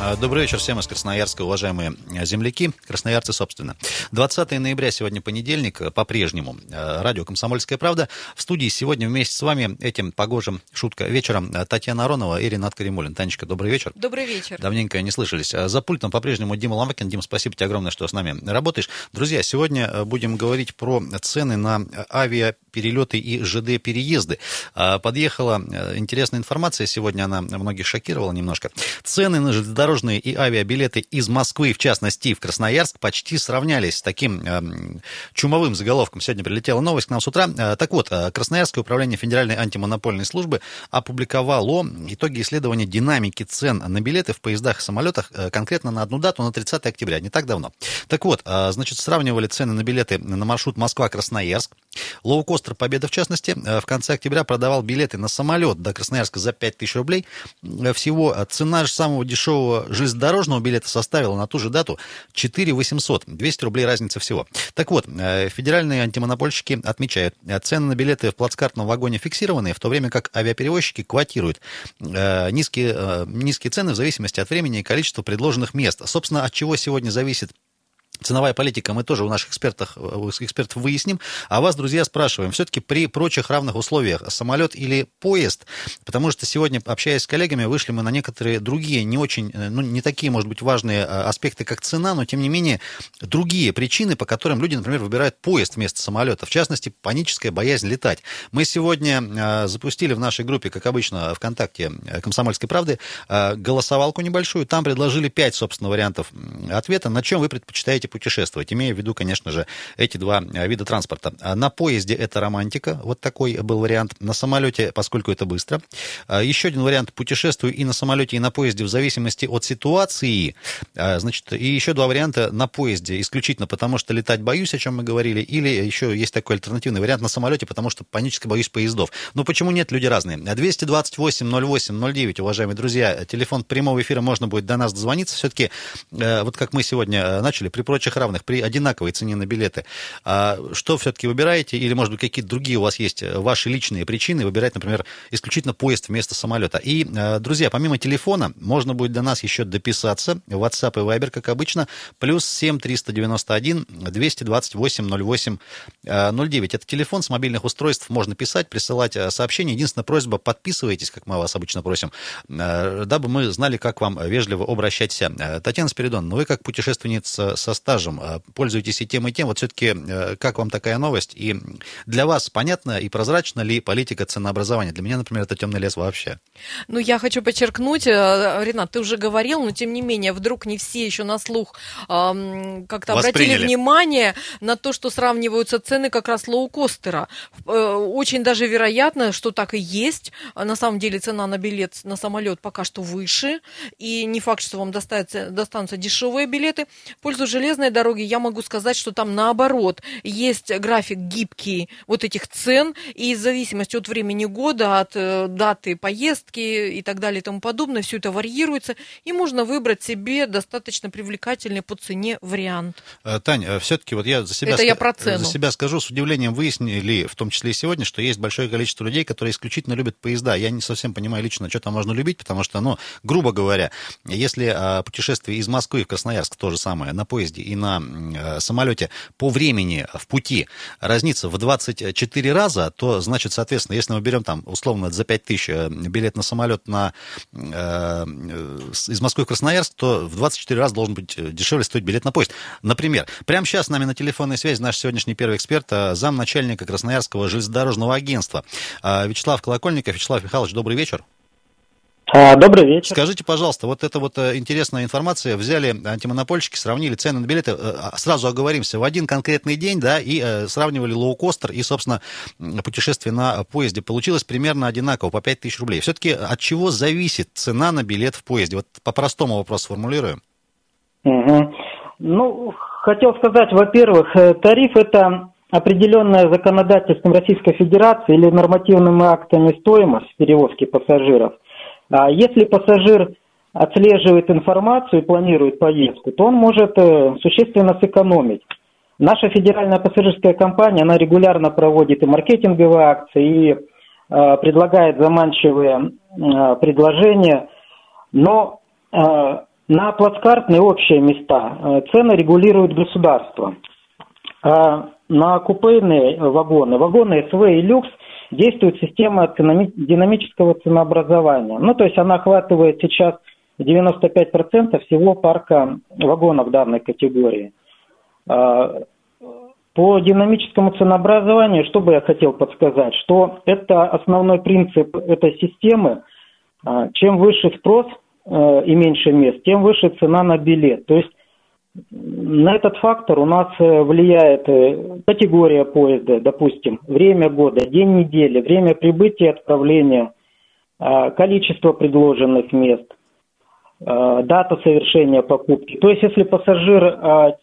А, добрый вечер всем из Красноярска, уважаемые земляки, красноярцы, собственно. 20 ноября, сегодня понедельник, по-прежнему. А, радио «Комсомольская правда». В студии сегодня вместе с вами этим погожим шутка вечером Татьяна Аронова и Ренат Каримулин. Танечка, добрый вечер. Добрый вечер. Давненько не слышались. А, за пультом по-прежнему Дима Ломакин. Дима, спасибо тебе огромное, что с нами работаешь. Друзья, сегодня будем говорить про цены на авиаперелеты и ЖД-переезды. Подъехала интересная информация сегодня, она многих шокировала немножко. Цены на железнодорожные железнодорожные и авиабилеты из Москвы, в частности, в Красноярск, почти сравнялись с таким э, чумовым заголовком. Сегодня прилетела новость к нам с утра. Э, так вот, э, Красноярское управление Федеральной антимонопольной службы опубликовало итоги исследования динамики цен на билеты в поездах и самолетах э, конкретно на одну дату, на 30 октября, не так давно. Так вот, э, значит, сравнивали цены на билеты на маршрут Москва-Красноярск. Лоукостер «Победа», в частности, э, в конце октября продавал билеты на самолет до Красноярска за 5000 рублей. Э, всего цена же самого дешевого железнодорожного билета составила на ту же дату 4 800. 200 рублей разница всего. Так вот, э, федеральные антимонопольщики отмечают, э, цены на билеты в плацкартном вагоне фиксированные, в то время как авиаперевозчики квотируют э, низкие, низкие цены в зависимости от времени и количества предложенных мест. Собственно, от чего сегодня зависит Ценовая политика мы тоже у наших экспертов, у экспертов выясним. А вас, друзья, спрашиваем, все-таки при прочих равных условиях самолет или поезд? Потому что сегодня, общаясь с коллегами, вышли мы на некоторые другие, не очень, э, ну, не такие, может быть, важные а, аспекты, как цена, но, тем не менее, другие причины, по которым люди, например, выбирают поезд вместо самолета. В частности, паническая боязнь летать. Мы сегодня запустили в нашей группе, как обычно, ВКонтакте э, «Комсомольской правды» голосовалку небольшую. Там предложили пять, собственно, вариантов ответа, на чем вы предпочитаете путешествовать, имея в виду, конечно же, эти два э, вида транспорта. А на поезде это романтика, вот такой был вариант. На самолете, поскольку это быстро. А еще один вариант, путешествую и на самолете, и на поезде в зависимости от ситуации. Значит, и еще два варианта на поезде, исключительно потому, что летать боюсь, о чем мы говорили, или еще есть такой альтернативный вариант на самолете, потому что панически боюсь поездов. Но почему нет, люди разные. 228 08 09, уважаемые друзья, телефон прямого эфира, можно будет до нас дозвониться. Все-таки, э, вот как мы сегодня э, начали, при прочих равных, при одинаковой цене на билеты, а что все-таки выбираете? Или, может быть, какие-то другие у вас есть э, ваши личные причины выбирать, например, исключительно поезд вместо самолета? И, э, друзья, помимо телефона, можно будет до нас еще дописаться. WhatsApp и Viber, как обычно, плюс 7 391 228 08 09. Это телефон с мобильных устройств. Можно писать, присылать э, сообщения. Единственная просьба, подписывайтесь, как мы вас обычно просим, дабы мы знали, как вам вежливо обращаться. Татьяна Спиридон, ну вы как путешественница со стажем, а, пользуетесь и тем, и тем. Вот все-таки э, как вам такая новость? И для вас понятно и прозрачна ли политика ценообразования? Для меня, например, это темный лес вообще. Ну, я хочу подчеркнуть, э, Ренат, ты уже говорил, но тем не менее, вдруг не все еще на слух как-то обратили внимание на то, что сравниваются цены как раз лоукостера. Э, очень даже вероятно, что так и есть. На самом деле цена на билет на самолет пока что выше, и не факт, что вам достанутся, достанутся дешевые билеты. Пользу железной железной дороги я могу сказать, что там наоборот есть график гибкий вот этих цен, и в зависимости от времени года, от э, даты поездки и так далее и тому подобное, все это варьируется, и можно выбрать себе достаточно привлекательный по цене вариант. Э, Таня, э, все-таки вот я за себя, это я про цену. за себя скажу, с удивлением выяснили, в том числе и сегодня, что есть большое количество людей, которые исключительно любят поезда. Я не совсем понимаю лично, что там можно любить, потому что, ну, грубо говоря, если а, путешествие из Москвы в Красноярск то же самое на поезде и на э, самолете по времени в пути разнится в 24 раза, то, значит, соответственно, если мы берем там, условно, за 5 тысяч э, билет на самолет на, э, из Москвы в Красноярск, то в 24 раза должен быть дешевле стоить билет на поезд. Например, прямо сейчас с нами на телефонной связи наш сегодняшний первый эксперт, замначальника Красноярского железнодорожного агентства Вячеслав Колокольников. Вячеслав Михайлович, добрый вечер. А, добрый вечер. Скажите, пожалуйста, вот эта вот э, интересная информация. Взяли антимонопольщики, сравнили цены на билеты. Э, а, сразу оговоримся, в один конкретный день, да, и э, сравнивали лоукостер и, собственно, путешествие на поезде. Получилось примерно одинаково, по 5 тысяч рублей. Все-таки от чего зависит цена на билет в поезде? Вот по-простому вопрос сформулируем. Угу. Ну, хотел сказать, во-первых, тариф – это определенная законодательством Российской Федерации или нормативными актами стоимость перевозки пассажиров – если пассажир отслеживает информацию и планирует поездку, то он может э, существенно сэкономить. Наша федеральная пассажирская компания, она регулярно проводит и маркетинговые акции, и предлагает заманчивые предложения, но на плацкартные общие места цены регулирует государство. А на купейные вагоны, вагоны СВ и люкс действует система динамического ценообразования. Ну, то есть она охватывает сейчас 95% всего парка вагонов данной категории. А, по динамическому ценообразованию, что бы я хотел подсказать, что это основной принцип этой системы. А, чем выше спрос э, и меньше мест, тем выше цена на билет. То есть на этот фактор у нас э, влияет э, категория поезда, допустим, время года, день недели, время прибытия и отправления, а, количество предложенных мест, а, дата совершения покупки. То есть, если пассажир а,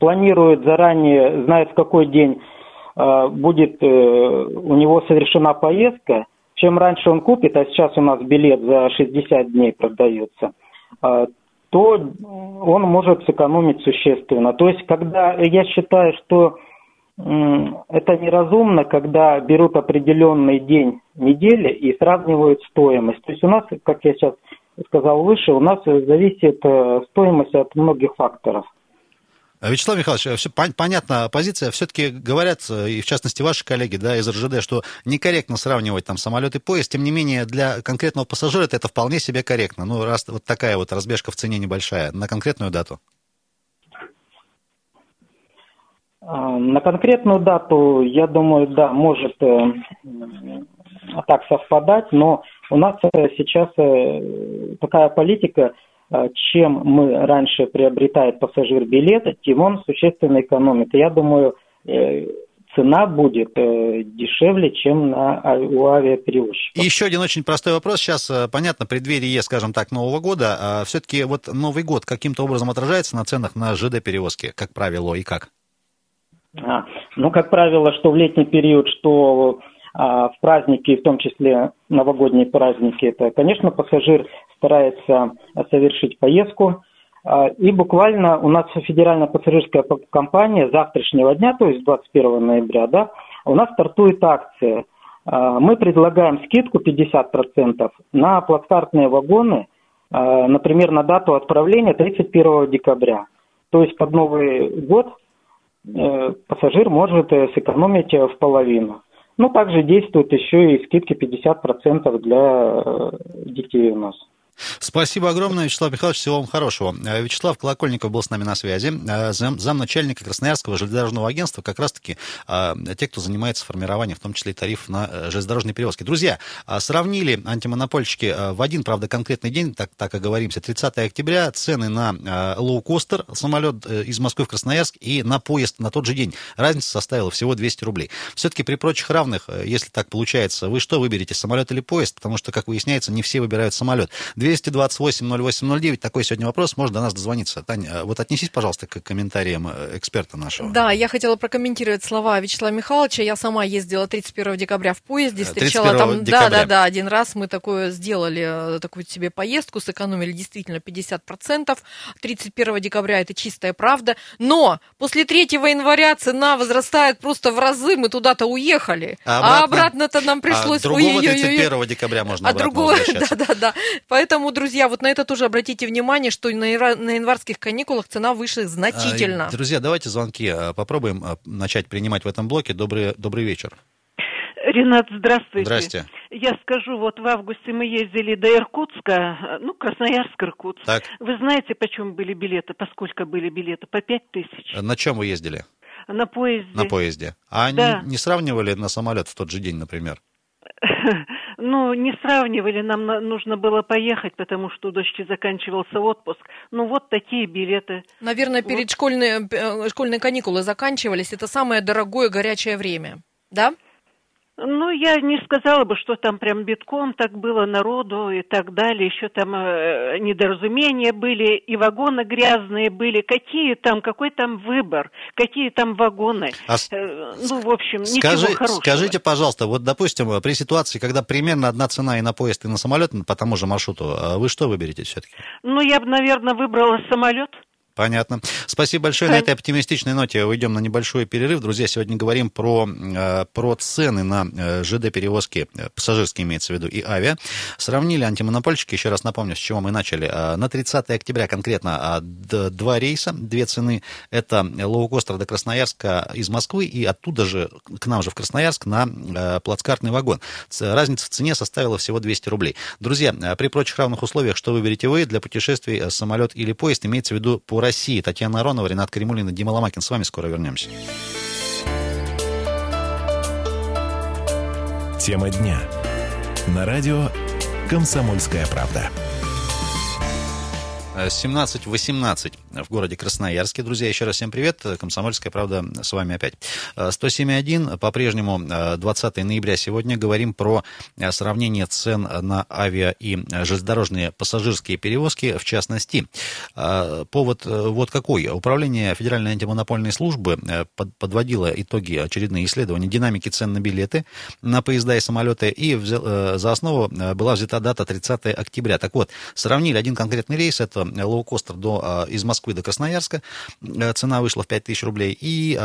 планирует заранее, знает, в какой день будет э, у него совершена поездка, чем раньше он купит, а сейчас у нас билет за 60 дней продается, то он может сэкономить существенно. То есть, когда я считаю, что это неразумно, когда берут определенный день недели и сравнивают стоимость. То есть у нас, как я сейчас сказал выше, у нас зависит э, стоимость от многих факторов. А, Вячеслав Михайлович, все понятна позиция. Все-таки говорят, и в частности ваши коллеги да, из РЖД, что некорректно сравнивать там самолет и поезд. Тем не менее, для конкретного пассажира это вполне себе корректно. Ну, раз вот такая вот разбежка в цене небольшая на конкретную дату. А, на конкретную дату, я думаю, да, может э, так совпадать, но у нас э, сейчас э, такая политика, чем мы раньше приобретает пассажир билет, тем он существенно экономит. Я думаю, э, цена будет э, дешевле, чем на, а, у авиаперевозчиков. И еще один очень простой вопрос. Сейчас, э, понятно, преддверие, скажем так, Нового года. А все-таки вот Новый год каким-то образом отражается на ценах на ЖД-перевозки, как правило, и как? А, ну, как правило, что в летний период, что а, в праздники, в том числе новогодние праздники, это, конечно, пассажир старается совершить поездку. А, и буквально у нас федеральная пассажирская компания завтрашнего дня, то есть 21 ноября, да, у нас стартует акция. А, мы предлагаем скидку 50% на плацкартные вагоны, например, на дату отправления 31 декабря. То есть под Новый год э, пассажир может э, сэкономить в половину. Ну, также действуют еще и скидки 50% для э, детей у нас. Спасибо огромное, Вячеслав Михайлович. Всего вам хорошего. Э, Вячеслав Колокольников был с нами на связи. Э, зам, замначальника Красноярского железнодорожного агентства, как раз-таки э, те, кто занимается формированием, в том числе и тарифов на железнодорожные перевозки. Друзья, сравнили антимонопольщики в один, правда, конкретный день, так, так говоримся, 30 октября, цены на лоукостер, самолет из Москвы в Красноярск и на поезд на тот же день. Разница составила всего 200 рублей. Все-таки при прочих равных, если так получается, вы что выберете, самолет или поезд? Потому что, как выясняется, не все выбирают самолет. 228-08-09. Такой сегодня вопрос. Можно до нас дозвониться. Таня, э, вот отнесись, пожалуйста, к комментариям э, эксперта нашего. Да, я хотела прокомментировать слова Вячеслава Михайловича. Я сама ездила 31 декабря в поезде, встречала там... Декабря. Да, да, да, один раз мы такое сделали, э, такую себе поездку, сэкономили действительно 50%. 31 декабря это чистая правда. Но после 3 января цена возрастает просто в разы, мы туда-то уехали. А, обратно... то нам а пришлось... А другого 31 декабря можно а другого, да, да, да. Поэтому Поэтому, друзья, вот на это тоже обратите внимание, что на январских каникулах цена выше значительно. А, друзья, давайте звонки а, попробуем а, начать принимать в этом блоке. Добрый, добрый вечер. Ренат, здравствуйте. Здрасте. Я скажу, вот в августе мы ездили до Иркутска, ну, Красноярск, Иркутск. Так. Вы знаете, почем были билеты, поскольку были билеты? По пять тысяч. На чем вы ездили? На поезде. На поезде. А да. не, не сравнивали на самолет в тот же день, например? Ну, не сравнивали, нам нужно было поехать, потому что у дочки заканчивался отпуск. Ну, вот такие билеты. Наверное, перед вот. школьные, э, школьные каникулы заканчивались. Это самое дорогое горячее время, да? Ну, я не сказала бы, что там прям битком так было народу и так далее. Еще там э, недоразумения были, и вагоны грязные были. Какие там, какой там выбор, какие там вагоны. А э, ну, в общем, скажи, ничего хорошего. Скажите, пожалуйста, вот, допустим, при ситуации, когда примерно одна цена и на поезд, и на самолет по тому же маршруту, э, вы что выберете все-таки? Ну, я бы, наверное, выбрала самолет. Понятно. Спасибо большое. На этой оптимистичной ноте уйдем на небольшой перерыв. Друзья, сегодня говорим про, э, про цены на э, ЖД-перевозки, э, пассажирские имеется в виду, и авиа. Сравнили антимонопольщики, еще раз напомню, с чего мы начали. На 30 октября конкретно два рейса, две цены. Это лоукостер до Красноярска из Москвы и оттуда же, к нам же в Красноярск, на плацкартный вагон. Разница в цене составила всего 200 рублей. Друзья, при прочих равных условиях, что выберете вы для путешествий, самолет или поезд, имеется в виду по России. Татьяна Аронова, Ренат Каримулин и Дима Ломакин. С вами скоро вернемся. Тема дня. На радио «Комсомольская правда». 17-18 в городе Красноярске. Друзья, еще раз всем привет. Комсомольская правда с вами опять. 107.1. По-прежнему 20 ноября сегодня говорим про сравнение цен на авиа и железнодорожные пассажирские перевозки в частности. Повод вот какой. Управление Федеральной антимонопольной службы подводило итоги очередные исследования динамики цен на билеты на поезда и самолеты, и за основу была взята дата 30 октября. Так вот, сравнили один конкретный рейс, это лоукостер до, а, из Москвы до Красноярска. Э, цена вышла в 5000 рублей. И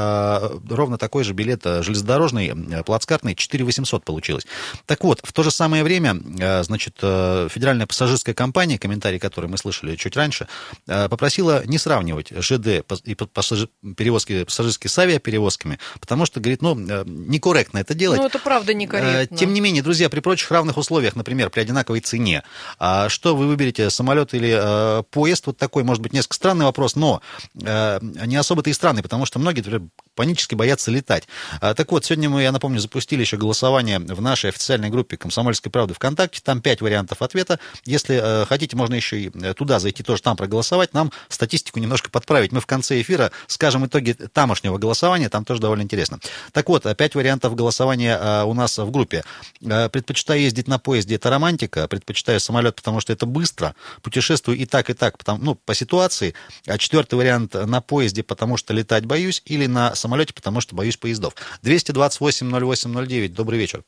ровно такой же билет э, железнодорожный, э, плацкартный, 4 800 получилось. Так вот, в то же самое время, значит, Федеральная пассажирская компания, комментарий, который мы слышали чуть раньше, попросила не сравнивать ЖД и пассажир, перевозки пассажирские с авиаперевозками, потому что, говорит, ну, некорректно это делать. Ну, это правда некорректно. Тем не менее, друзья, при прочих равных условиях, например, при одинаковой цене, а что вы выберете, самолет или поезд вот такой, может быть, несколько странный вопрос, но э, не особо-то и странный, потому что многие например, панически боятся летать. А, так вот, сегодня мы, я напомню, запустили еще голосование в нашей официальной группе «Комсомольской правды» ВКонтакте. Там пять вариантов ответа. Если э, хотите, можно еще и э, туда зайти, тоже там проголосовать. Нам статистику немножко подправить. Мы в конце эфира скажем итоги тамошнего голосования. Там тоже довольно интересно. Так вот, пять вариантов голосования у нас в группе. Предпочитаю ездить на поезде, это романтика. Предпочитаю самолет, потому что это быстро. Путешествую и так, и так, потому, ну, по ситуации. А четвертый вариант на поезде, потому что летать боюсь, или на самолете, потому что боюсь поездов. 228-08-09, добрый вечер.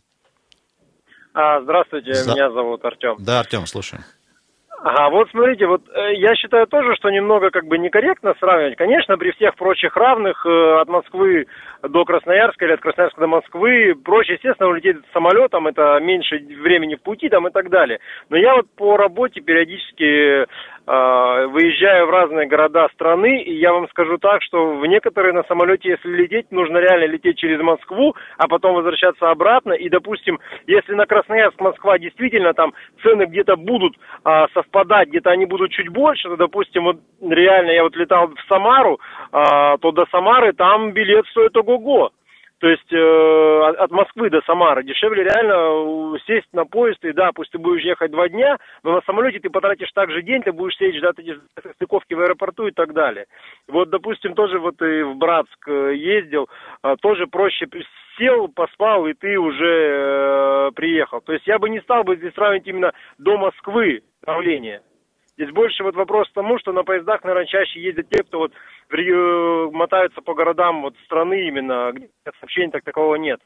А, здравствуйте, За... меня зовут Артем. Да, Артем, слушаю. Ага, вот смотрите, вот э, я считаю тоже, что немного как бы некорректно сравнивать. Конечно, при всех прочих равных э, от Москвы до Красноярска или от Красноярска до Москвы проще, естественно, улететь самолетом, это меньше времени в пути там и так далее. Но я вот по работе периодически выезжаю в разные города страны, и я вам скажу так, что в некоторые на самолете, если лететь, нужно реально лететь через Москву, а потом возвращаться обратно. И, допустим, если на Красноярск, Москва действительно там цены где-то будут а, совпадать, где-то они будут чуть больше, то, допустим, вот реально я вот летал в Самару, а, то до Самары там билет стоит ого-го. То есть э, от Москвы до Самары дешевле реально э, сесть на поезд, и да, пусть ты будешь ехать два дня, но на самолете ты потратишь также день, ты будешь сидеть ждать эти стыковки в аэропорту и так далее. Вот, допустим, тоже вот и в Братск э, ездил, э, тоже проще сел, поспал, и ты уже э, приехал. То есть я бы не стал бы здесь сравнивать именно до Москвы направление. Здесь больше вот вопрос к тому, что на поездах, наверное, чаще ездят те, кто вот мотаются по городам вот страны именно, где сообщений так такового нет.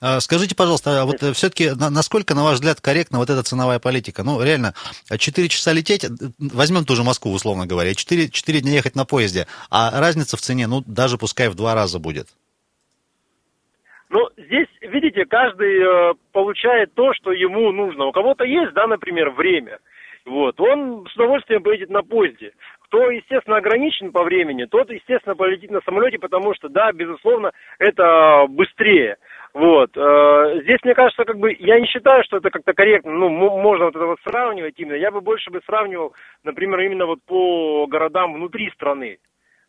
А, скажите, пожалуйста, а вот э, все-таки насколько, на ваш взгляд, корректна вот эта ценовая политика? Ну, реально, 4 часа лететь, э, возьмем ту же Москву, условно говоря, 4, 4 дня ехать на поезде, а разница в цене, ну, даже пускай в два раза будет. Ну, здесь, видите, каждый э, получает то, что ему нужно. У кого-то есть, да, например, время – вот, он с удовольствием поедет на поезде. Кто, естественно, ограничен по времени, тот, естественно, полетит на самолете, потому что, да, безусловно, это быстрее. Вот. Э, здесь, мне кажется, как бы, я не считаю, что это как-то корректно, ну, можно вот это вот сравнивать именно. Я бы больше бы сравнивал, например, именно вот по городам внутри страны.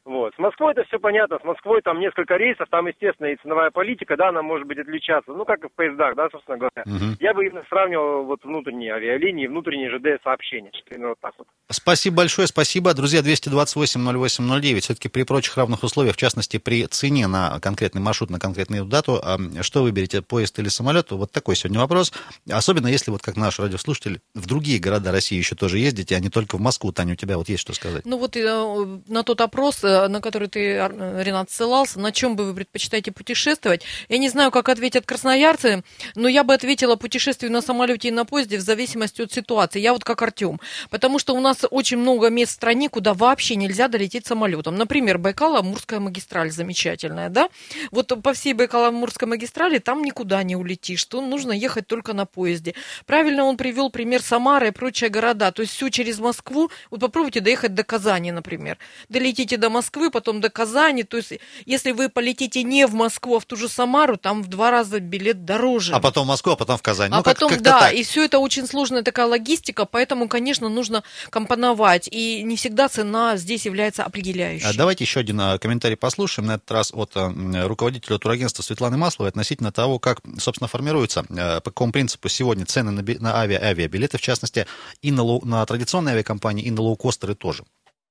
Вот. С Москвой это все понятно. С Москвой там несколько рейсов, там, естественно, и ценовая политика, да, она может быть отличаться. Ну, как и в поездах, да, собственно говоря. Угу. Я бы именно сравнивал вот внутренние авиалинии, внутренние ЖД сообщения. Примерно вот так вот. Спасибо большое, спасибо. Друзья, 228-08-09. Все-таки при прочих равных условиях, в частности, при цене на конкретный маршрут, на конкретную дату, что выберете, поезд или самолет? Вот такой сегодня вопрос. Особенно если, вот как наш радиослушатель, в другие города России еще тоже ездите, а не только в Москву. Таня, у тебя вот есть что сказать? Ну вот э, на тот опрос э, на который ты, Ренат, ссылался, на чем бы вы предпочитаете путешествовать. Я не знаю, как ответят красноярцы, но я бы ответила путешествию на самолете и на поезде в зависимости от ситуации. Я вот как Артем. Потому что у нас очень много мест в стране, куда вообще нельзя долететь самолетом. Например, Байкало-Амурская магистраль замечательная, да? Вот по всей Байкало-Амурской магистрали там никуда не улетишь, что нужно ехать только на поезде. Правильно он привел пример Самары и прочие города. То есть все через Москву. Вот попробуйте доехать до Казани, например. Долетите до Москвы, потом до Казани. То есть если вы полетите не в Москву, а в ту же Самару, там в два раза билет дороже. А потом в Москву, а потом в Казань. А ну, потом, как, да, так. и все это очень сложная такая логистика, поэтому, конечно, нужно компоновать. И не всегда цена здесь является определяющей. А давайте еще один а, комментарий послушаем, на этот раз от а, руководителя турагентства Светланы Масловой относительно того, как, собственно, формируются, а, по какому принципу сегодня цены на, на авиа, авиабилеты, в частности, и на, на традиционные авиакомпании, и на лоукостеры тоже.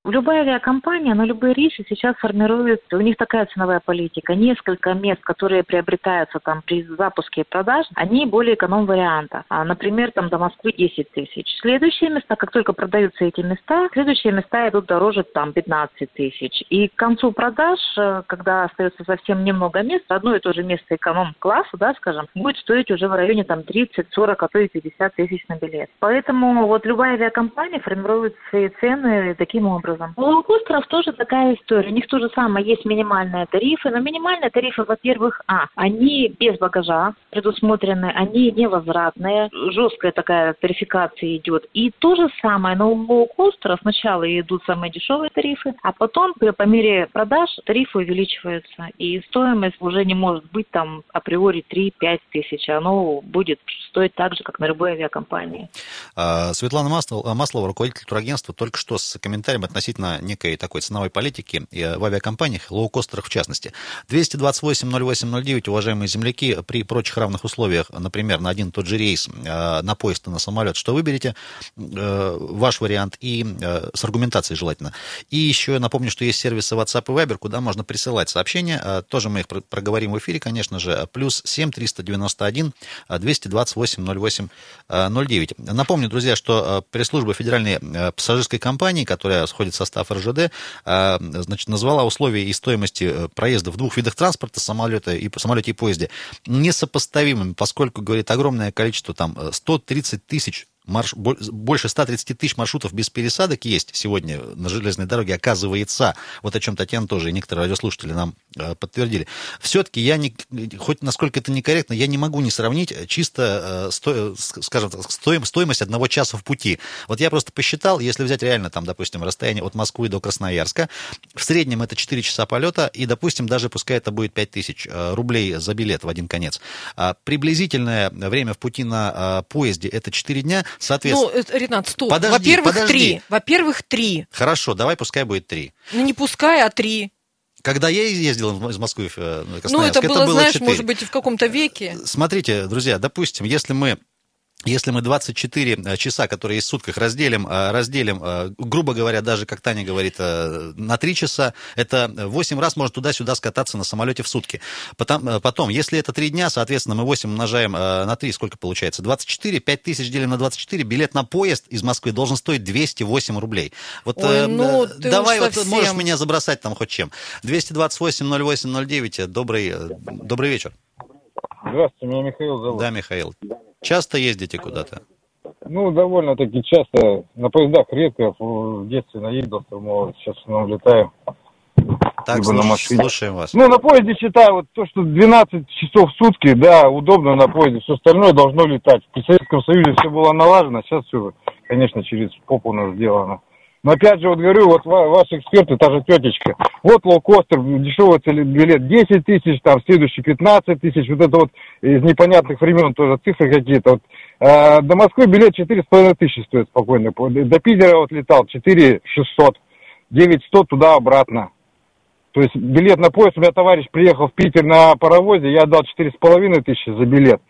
Любая авиакомпания на любые рейсы сейчас формирует, у них такая ценовая политика. Несколько мест, которые приобретаются там при запуске продаж, они более эконом варианта. А, например, там до Москвы 10 тысяч. Следующие места, как только продаются эти места, следующие места идут дороже там 15 тысяч. И к концу продаж, э, когда остается совсем немного мест, одно и то же место эконом-класса, да, скажем, будет стоить уже в районе там 30, 40, а то и 50 тысяч на билет. Поэтому вот любая авиакомпания формирует свои цены таким образом образом. У лоукостеров тоже такая история. У них то же самое, есть минимальные тарифы, но минимальные тарифы, во-первых, а, они без багажа предусмотрены, они невозвратные, жесткая такая тарификация идет. И то же самое, но у лоукостеров сначала идут самые дешевые тарифы, а потом по мере продаж тарифы увеличиваются, и стоимость уже не может быть там априори 3-5 тысяч, оно будет стоить так же, как на любой авиакомпании. А, Светлана Маслова, руководитель турагентства, только что с комментарием относительно некой такой ценовой политики в авиакомпаниях, лоукостерах в частности. 228-08-09, уважаемые земляки, при прочих равных условиях, например, на один тот же рейс, э, на поезд и на самолет, что выберете, э, ваш вариант, и э, с аргументацией желательно. И еще я напомню, что есть сервисы WhatsApp и Viber, куда можно присылать сообщения, тоже мы их проговорим в эфире, конечно же, плюс 7 391 228 08 09. Напомню, друзья, что пресс-служба Федеральной пассажирской компании, которая сходит состав РЖД, а, значит, назвала условия и стоимости э, проезда в двух видах транспорта, самолета и, самолете и поезде, несопоставимыми, поскольку, говорит, огромное количество, там, 130 э, тысяч марш... больше 130 тысяч маршрутов без пересадок есть сегодня на железной дороге, оказывается. Вот о чем Татьяна тоже и некоторые радиослушатели нам э, подтвердили. Все-таки я, не, хоть насколько это некорректно, я не могу не сравнить чисто, э, сто, скажем так, стоим, стоимость одного часа в пути. Вот я просто посчитал, если взять реально там, допустим, расстояние от Москвы до Красноярска, в среднем это 4 часа полета, и, допустим, даже пускай это будет 5 тысяч э, рублей за билет в один конец. А приблизительное время в пути на поезде это 4 дня, Соответственно... Ну, Ренат, стоп. Подожди, Во-первых, подожди. три. Во-первых, три. Хорошо, давай пускай будет три. Ну, не пускай, а три. Когда я ездил из Москвы в э, Красноярск, ну, это было, это было знаешь, 4. может быть, в каком-то веке. Смотрите, друзья, допустим, если мы если мы 24 э, часа, которые есть в сутках, разделим, э, разделим, э, грубо говоря, даже, как Таня говорит, на 3 часа, это 8 раз может туда-сюда скататься на самолете в сутки. Потом, потом, если это 3 дня, соответственно, мы 8 умножаем на 3, сколько получается? 24, 5 тысяч делим на 24, билет на поезд из Москвы должен стоить 208 рублей. Вот Ой, ну, давай, вот совсем... можешь меня забросать там хоть чем. 228 08 09, добрый, добрый вечер. Здравствуйте, меня Михаил зовут. Да, Михаил. Часто ездите куда-то? Ну, довольно-таки часто. На поездах редко. В детстве наездился, мол, сейчас основном летаем. Так, слуш, на машине. слушаем вас. Ну, на поезде считаю, вот то, что 12 часов в сутки, да, удобно на поезде, все остальное должно летать. При Советском Союзе все было налажено, сейчас все, конечно, через попу у нас сделано. Но опять же, вот говорю, вот ваши эксперты, та же тетечка, вот лоукостер, дешевый билет 10 тысяч, там следующий 15 тысяч, вот это вот из непонятных времен тоже цифры какие-то. Вот, э, до Москвы билет 4,5 тысячи стоит спокойно. До Питера вот летал 4 600, 9 100 туда-обратно. То есть билет на поезд, у меня товарищ приехал в Питер на паровозе, я отдал 4,5 тысячи за билет.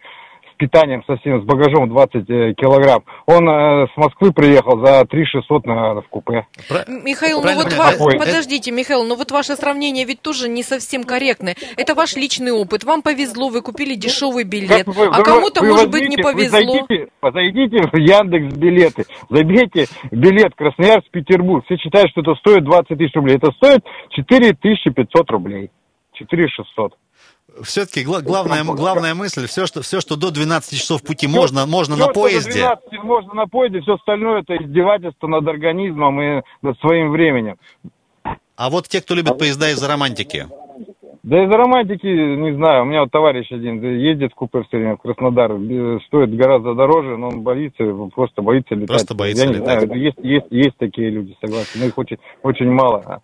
Питанием совсем, с багажом 20 э, килограмм. Он э, с Москвы приехал за 3 600 на, в купе. Про... Михаил, ну вот ва... подождите, Михаил, ну вот ваше сравнение ведь тоже не совсем корректное. Это ваш личный опыт. Вам повезло, вы купили дешевый билет, вы, а кому-то, может возьмите, быть, не повезло. Вы зайдите, зайдите в Яндекс билеты, забейте билет Красноярск-Петербург. Все считают, что это стоит 20 тысяч рублей. Это стоит 4 500 рублей. 4 600 все-таки главная, главная мысль, все что, все, что до 12 часов пути все, можно, можно все, на поезде. До 12 можно на поезде, все остальное это издевательство над организмом и над своим временем. А вот те, кто любит поезда из-за романтики? Да из-за романтики, не знаю, у меня вот товарищ один ездит в купе все время в Краснодар, стоит гораздо дороже, но он боится, просто боится летать. Просто боится Я летать. Не знаю, есть, есть, есть такие люди, согласен, но их очень, очень мало. А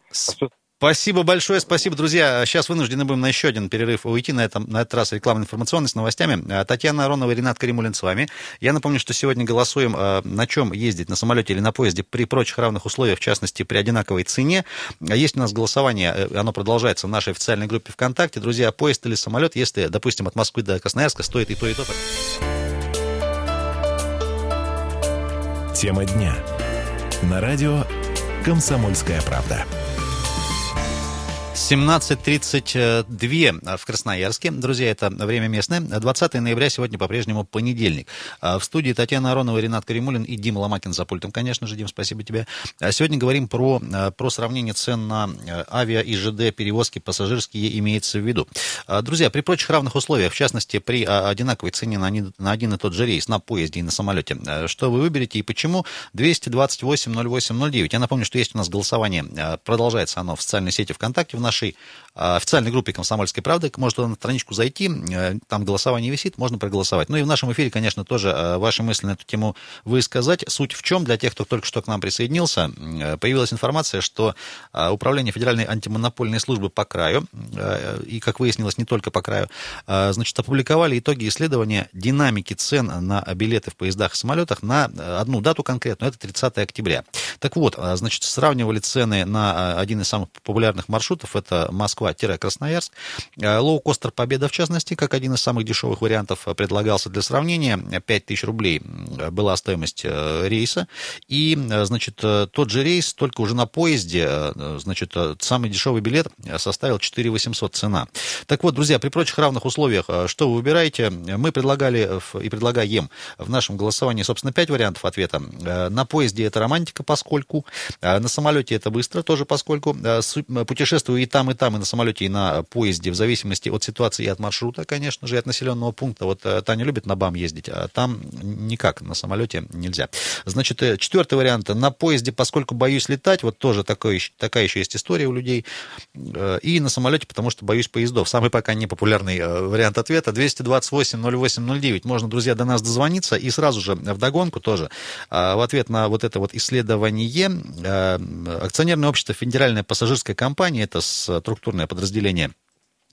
Спасибо большое, спасибо, друзья. Сейчас вынуждены будем на еще один перерыв уйти, на, этом, на этот раз рекламно-информационный с новостями. А, Татьяна Аронова и Ренат Каримулин с вами. Я напомню, что сегодня голосуем, а, на чем ездить, на самолете или на поезде при прочих равных условиях, в частности, при одинаковой цене. А есть у нас голосование, э, оно продолжается в нашей официальной группе ВКонтакте. Друзья, поезд или самолет, если, допустим, от Москвы до Красноярска стоит и то, и то. Тема дня. На радио «Комсомольская правда». 17.32 в Красноярске. Друзья, это время местное. 20 ноября сегодня по-прежнему понедельник. А в студии Татьяна Аронова, Ренат Каримулин и Дима Ломакин за пультом. Конечно же, Дим, спасибо тебе. А сегодня говорим про, а, про сравнение цен на авиа и ЖД перевозки пассажирские имеется в виду. Друзья, при прочих равных условиях, в частности, при одинаковой цене на на один и тот же рейс, на поезде и на самолете, что вы выберете и почему? 228 08 09. Я напомню, что есть у нас голосование. Продолжается оно в социальной сети ВКонтакте а, официальной группе «Комсомольской правды». Можно на страничку зайти, э, там голосование висит, можно проголосовать. Ну и в нашем эфире, конечно, тоже э, ваши мысли на эту тему высказать. Суть в чем, для тех, кто только что к нам присоединился, э, появилась информация, что Управление Федеральной антимонопольной службы по краю, и, как выяснилось, не только по краю, значит, опубликовали итоги исследования динамики цен на билеты в поездах и самолетах на одну дату конкретную, это 30 октября. Так вот, значит, сравнивали цены на один из самых популярных маршрутов. Это Москва-Красноярск. Э, лоукостер «Победа», в частности, как один из самых дешевых вариантов, э, предлагался для сравнения. 5000 рублей э, была стоимость рейса. И, значит, тот же рейс, только уже на поезде, значит, самый дешевый билет составил 4 800 цена. Так вот, друзья, при прочих равных условиях, что вы выбираете? Мы предлагали и предлагаем в нашем голосовании, собственно, 5 вариантов ответа. На поезде это романтика, поскольку. На самолете это быстро, тоже поскольку. Путешествую и там, и там, и на самолете, и на поезде, в зависимости от ситуации и от маршрута, конечно же, и от населенного пункта. Вот э, Таня любит на БАМ ездить, а там никак, на самолете нельзя. Значит, э, четвертый вариант. На поезде, поскольку боюсь летать, вот тоже такой, такая еще есть история у людей. Э, и на самолете, потому что боюсь поездов. Самый пока непопулярный вариант ответа. 228-08-09. Можно, друзья, до нас дозвониться. И сразу же в догонку тоже в ответ на вот это вот исследование акционерное общество Федеральная пассажирская компания, это структурное подразделение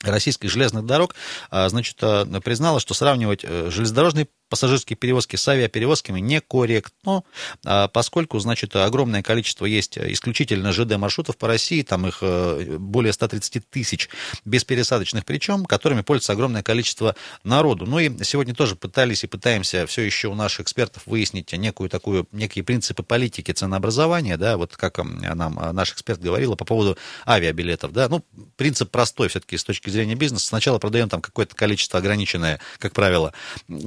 российских железных дорог, а, значит, признала, что сравнивать э, железнодорожный пассажирские перевозки с авиаперевозками некорректно, а, поскольку, значит, огромное количество есть исключительно ЖД-маршрутов по России, там их э, более 130 тысяч беспересадочных причем, которыми пользуется огромное количество народу. Ну и сегодня тоже пытались и пытаемся все еще у наших экспертов выяснить некую такую, некие принципы политики ценообразования, да, вот как нам наш эксперт говорила по поводу авиабилетов, да, ну, принцип простой все-таки с точки зрения бизнеса. Сначала продаем там какое-то количество ограниченное, как правило,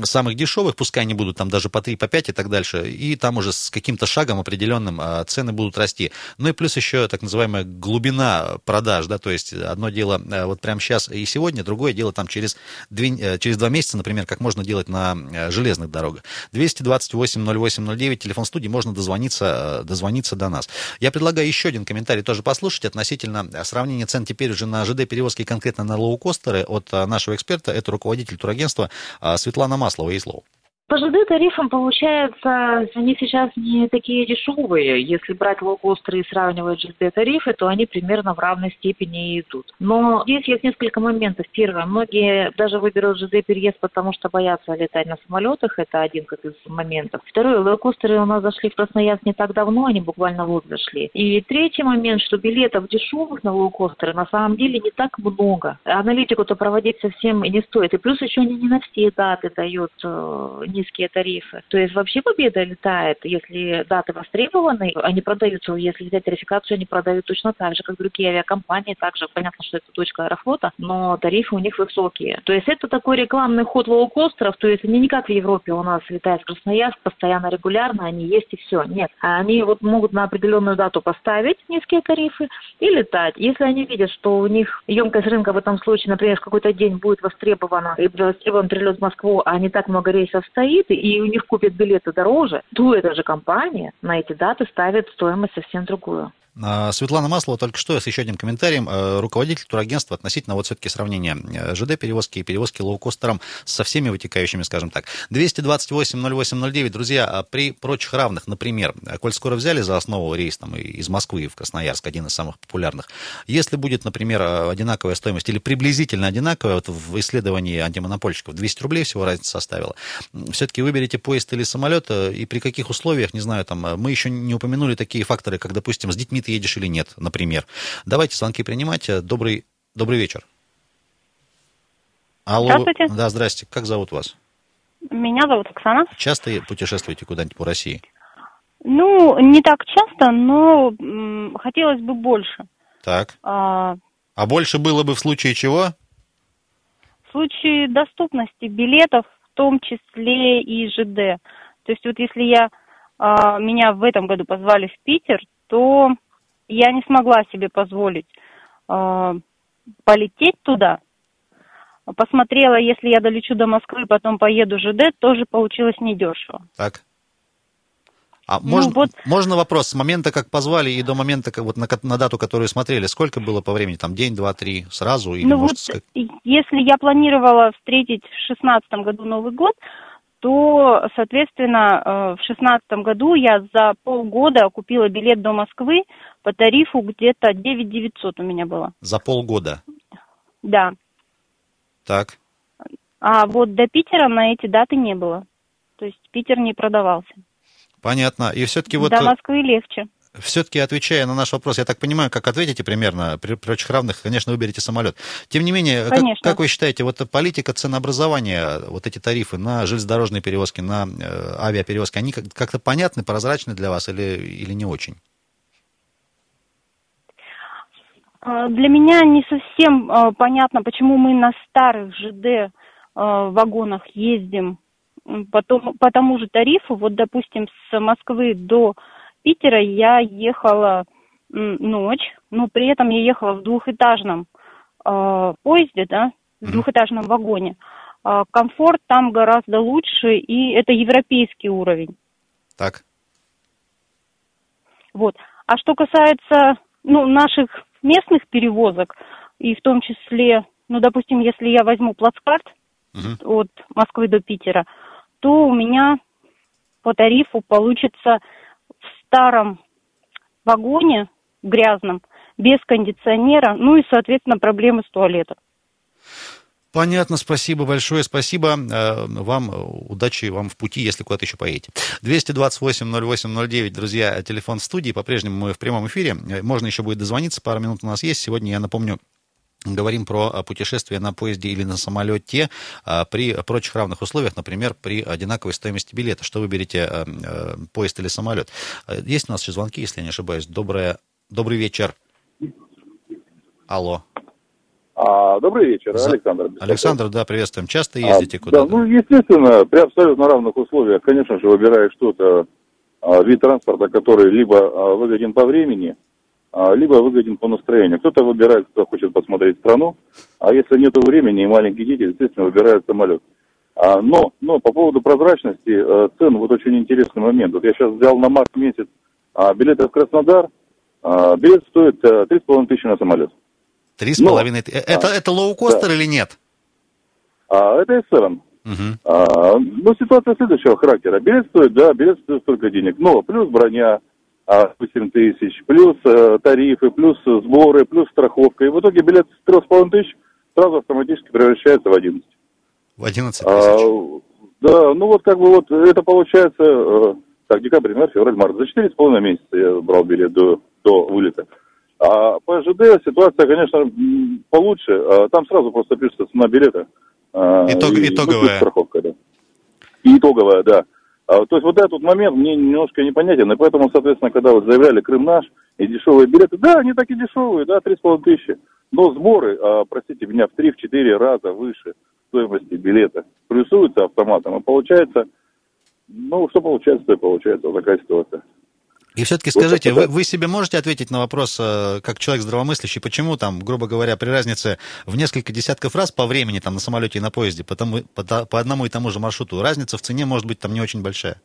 самых дешевых дешевых, пускай они будут там даже по 3, по 5 и так дальше, и там уже с каким-то шагом определенным а, цены будут расти. Ну и плюс еще так называемая глубина продаж, да, то есть одно дело а, вот прямо сейчас и сегодня, другое дело там через, 2, э, через 2 месяца, например, как можно делать на э, железных дорогах. 228 08 09, телефон студии, можно дозвониться, э, дозвониться до нас. Я предлагаю еще один комментарий тоже послушать относительно сравнения цен теперь уже на ЖД-перевозки конкретно на лоукостеры от нашего эксперта, это руководитель турагентства Светлана Маслова. Ей слово. По ЖД тарифам, получается, они сейчас не такие дешевые. Если брать лоукостеры и сравнивать ЖД тарифы, то они примерно в равной степени идут. Но здесь есть несколько моментов. Первое, многие даже выберут ЖД переезд, потому что боятся летать на самолетах. Это один как из моментов. Второе, лоукостеры у нас зашли в Красноярск не так давно, они буквально вот зашли. И третий момент, что билетов дешевых на лоукостеры на самом деле не так много. Аналитику-то проводить совсем не стоит. И плюс еще они не на все даты дают э, низкие тарифы. То есть вообще победа летает, если даты востребованы, они продаются, если взять тарификацию, они продают точно так же, как другие авиакомпании, также понятно, что это точка аэрофлота, но тарифы у них высокие. То есть это такой рекламный ход лоукостеров, то есть они не как в Европе у нас летают в Красноярск постоянно, регулярно, они есть и все. Нет, они вот могут на определенную дату поставить низкие тарифы и летать. Если они видят, что у них емкость рынка в этом случае, например, в какой-то день будет востребована, и востребован перелет в Москву, а не так много рейсов стоит, и у них купят билеты дороже, то эта же компания на эти даты ставит стоимость совсем другую. А, Светлана Маслова только что с еще одним комментарием. Э, руководитель турагентства относительно вот все-таки сравнения э, ЖД-перевозки и перевозки лоукостером со всеми вытекающими, скажем так. 228-08-09. Друзья, а при прочих равных, например, коль скоро взяли за основу рейс там, из Москвы в Красноярск, один из самых популярных, если будет, например, одинаковая стоимость или приблизительно одинаковая, вот в исследовании антимонопольщиков 200 рублей всего разница составила, все-таки выберете поезд или самолет, э, и при каких условиях, не знаю, там, мы еще не упомянули такие факторы, как, допустим, с детьми ты едешь или нет, например. Давайте звонки принимать. Добрый, добрый вечер. Алло. Здравствуйте. Да, здрасте. Как зовут вас? Меня зовут Оксана. Часто путешествуете куда-нибудь по России? Ну, не так часто, но м, хотелось бы больше. Так. А, а больше было бы в случае чего? В случае доступности билетов, в том числе и ЖД. То есть вот если я а, меня в этом году позвали в Питер, то я не смогла себе позволить э, полететь туда. Посмотрела, если я долечу до Москвы, потом поеду ЖД, тоже получилось недешево. Так. А ну, можно, вот... можно вопрос, с момента, как позвали, и до момента, как вот на, на дату, которую смотрели, сколько было по времени? Там день, два, три, сразу? Или, ну может, вот, если я планировала встретить в шестнадцатом году Новый год, то, соответственно, э, в шестнадцатом году я за полгода купила билет до Москвы по тарифу где-то 9 900 у меня было. За полгода? Да. Так. А вот до Питера на эти даты не было. То есть Питер не продавался. Понятно. И все-таки вот... До э, Москвы легче все-таки отвечая на наш вопрос, я так понимаю, как ответите примерно, при прочих равных, конечно, выберете самолет. Тем не менее, как, как вы считаете, вот политика ценообразования, вот эти тарифы на железнодорожные перевозки, на э, авиаперевозки, они как-то понятны, прозрачны для вас или, или не очень? А, для меня не совсем а, понятно, почему мы на старых ЖД а, вагонах ездим по тому, по тому же тарифу. Вот, допустим, с Москвы до Питера я ехала ночь, но при этом я ехала в двухэтажном э, поезде, да, в двухэтажном вагоне. Э, комфорт там гораздо лучше, и это европейский уровень. Так. Вот. А что касается ну, наших местных перевозок, и в том числе, ну, допустим, если я возьму плацкарт угу. от Москвы до Питера, то у меня по тарифу получится старом вагоне грязном, без кондиционера, ну и, соответственно, проблемы с туалетом. Понятно, спасибо большое, спасибо. Э, вам удачи вам в пути, если куда-то еще поедете. 228-08-09, друзья, телефон студии, по-прежнему мы в прямом эфире. Э, можно еще будет дозвониться, пару минут у нас есть. Сегодня, я напомню, Говорим про а, путешествие на поезде или на самолете а, при прочих равных условиях, например, при одинаковой стоимости билета. Что выберете, а, поезд или самолет? Есть у нас еще звонки, если я не ошибаюсь. Доброе, добрый вечер. Алло. А, добрый вечер, За... Александр. Александр, да, приветствуем. Часто ездите а, куда-то? Да, ну, естественно, при абсолютно равных условиях, конечно же, выбираешь что-то, вид транспорта, который либо выгоден по времени, либо выгоден по настроению. Кто-то выбирает, кто хочет посмотреть страну, а если нет времени и маленькие дети, естественно, выбирают самолет. А, но, но по поводу прозрачности э, цен, вот очень интересный момент. Вот я сейчас взял на март месяц а, билеты в Краснодар, билет стоит э, три с половиной тысячи на самолет. Три с половиной тысячи. Это, это лоукостер да. или нет? А, это S7. Угу. А, ну, ситуация следующего характера. Билет стоит, да, билет стоит столько денег. Но плюс броня, 8 тысяч, плюс э, тарифы, плюс сборы, плюс страховка. И в итоге билет с 3,5 тысяч сразу автоматически превращается в 11. В 11 тысяч? А, да, ну вот как бы вот это получается, э, так, декабрь, январь, февраль, март. За 4,5 месяца я брал билет до, до вылета. А по ЖД ситуация, конечно, получше. А там сразу просто пишется цена билета. А, Итог, и, итоговая. Ну, страховка, да. И итоговая, да. А, то есть вот этот момент мне немножко непонятен, и поэтому, соответственно, когда вот заявляли Крым наш и дешевые билеты, да, они такие дешевые, да, 3,5 тысячи, но сборы, а, простите меня, в 3-4 раза выше стоимости билета. Плюсуются автоматом, и получается, ну, что получается, то и получается, вот такая ситуация. И все-таки скажите, вы, вы себе можете ответить на вопрос, э, как человек здравомыслящий, почему там, грубо говоря, при разнице в несколько десятков раз по времени там на самолете и на поезде по, тому, по, по одному и тому же маршруту разница в цене может быть там не очень большая?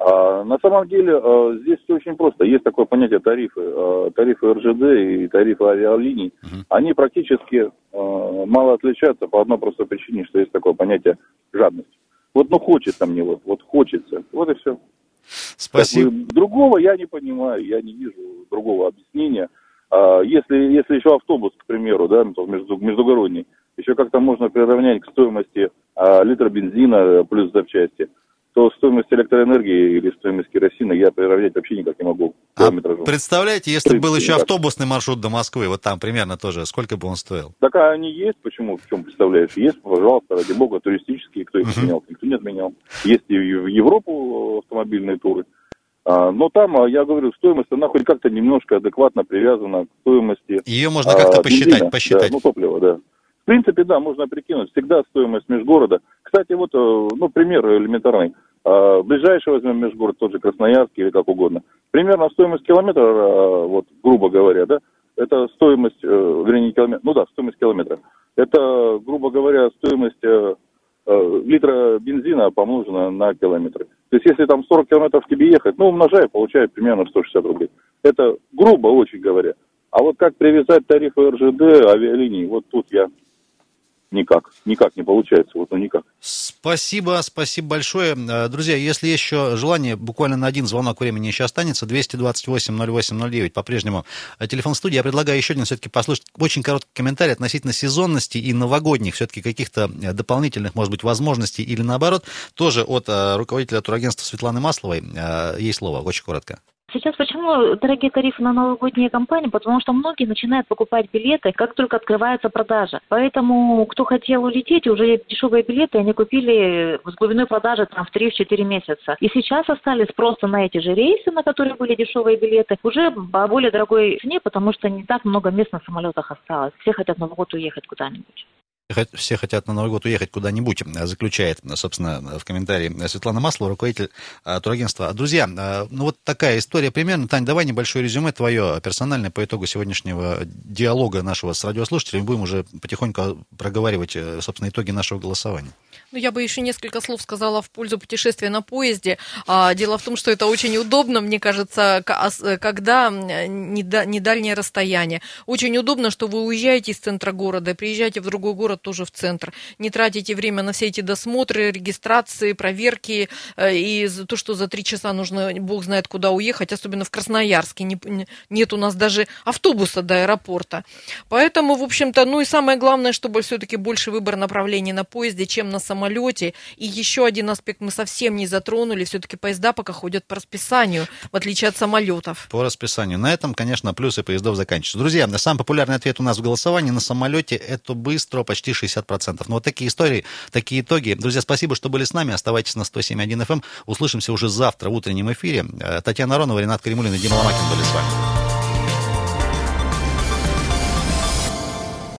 А, на самом деле а, здесь все очень просто. Есть такое понятие тарифы. А, тарифы РЖД и тарифы авиалиний. Угу. Они практически мало отличаются по одной простой причине, что есть такое понятие жадность. Вот ну хочется мне вот, вот хочется. Вот и все. Спасибо. Как бы, другого я не понимаю, я не вижу другого объяснения. А, если, если еще автобус, к примеру, да, ну, между, междугородний, еще как-то можно приравнять к стоимости а, литра бензина плюс запчасти – то стоимость электроэнергии или стоимость керосина я приравнять вообще никак не могу. А представляете, если бы был еще автобусный маршрут до Москвы, вот там примерно тоже, сколько бы он стоил? Так а они есть, почему, в чем представляешь? Есть, пожалуйста, ради бога, туристические, кто их uh-huh. отменял, никто не отменял. Есть и в Европу автомобильные туры. А, но там, а, я говорю, стоимость, она хоть как-то немножко адекватно привязана к стоимости... Ее можно как-то а, посчитать, бензина, посчитать. Да, ну, топлива, да. В принципе, да, можно прикинуть. Всегда стоимость межгорода. Кстати, вот, э, ну, пример элементарный. А, ближайший возьмем межгород, тот же Красноярск или как угодно. Примерно стоимость километра, а, вот, грубо говоря, да, это стоимость, э, вернее, не километр, ну да, стоимость километра. Это, грубо говоря, стоимость э, литра бензина помножена на километры. То есть, если там 40 километров тебе ехать, ну, умножай, получает примерно 160 рублей. Это грубо очень говоря. А вот как привязать тарифы РЖД авиалиний, вот тут я никак, никак не получается, вот ну никак. Спасибо, спасибо большое. Э, друзья, если есть еще желание, буквально на один звонок времени еще останется, 228-08-09, по-прежнему э, телефон студии, я предлагаю еще один все-таки послушать очень короткий комментарий относительно сезонности и новогодних все-таки каких-то э, дополнительных, может быть, возможностей или наоборот, тоже от руководителя турагентства Светланы Масловой. Есть слово, очень коротко. Сейчас почему дорогие тарифы на новогодние кампании? Потому что многие начинают покупать билеты, как только открывается продажа. Поэтому, кто хотел улететь, уже дешевые билеты они купили с глубиной продажи там в 3-4 месяца. И сейчас остались просто на эти же рейсы, на которые были дешевые билеты, уже по более дорогой цене, потому что не так много мест на самолетах осталось. Все хотят на год уехать куда-нибудь все хотят на Новый год уехать куда-нибудь, заключает, собственно, в комментарии Светлана Маслова, руководитель а, турагентства. Друзья, а, ну вот такая история примерно. Тань, давай небольшое резюме твое персональное по итогу сегодняшнего диалога нашего с радиослушателями. Будем уже потихоньку проговаривать, э, собственно, итоги нашего голосования. Ну, я бы еще несколько слов сказала в пользу путешествия на поезде. А, дело в том, что это очень удобно, мне кажется, когда не дальнее расстояние. Очень удобно, что вы уезжаете из центра города, приезжаете в другой город тоже в центр. Не тратите время на все эти досмотры, регистрации, проверки. Э, и то, что за три часа нужно, бог знает куда уехать, особенно в Красноярске. нет у нас даже автобуса до аэропорта. Поэтому, в общем-то, ну и самое главное, чтобы все-таки больше выбор направлений на поезде, чем на самолете. И еще один аспект мы совсем не затронули. Все-таки поезда пока ходят по расписанию, в отличие от самолетов. По расписанию. На этом, конечно, плюсы поездов заканчиваются. Друзья, самый популярный ответ у нас в голосовании на самолете это быстро, почти 60%. Но вот такие истории, такие итоги. Друзья, спасибо, что были с нами. Оставайтесь на 107.1 FM. Эм. Услышимся уже завтра в утреннем эфире. Э, Татьяна Аронова, Ренат Каримулин и Дима Ломакин были с вами.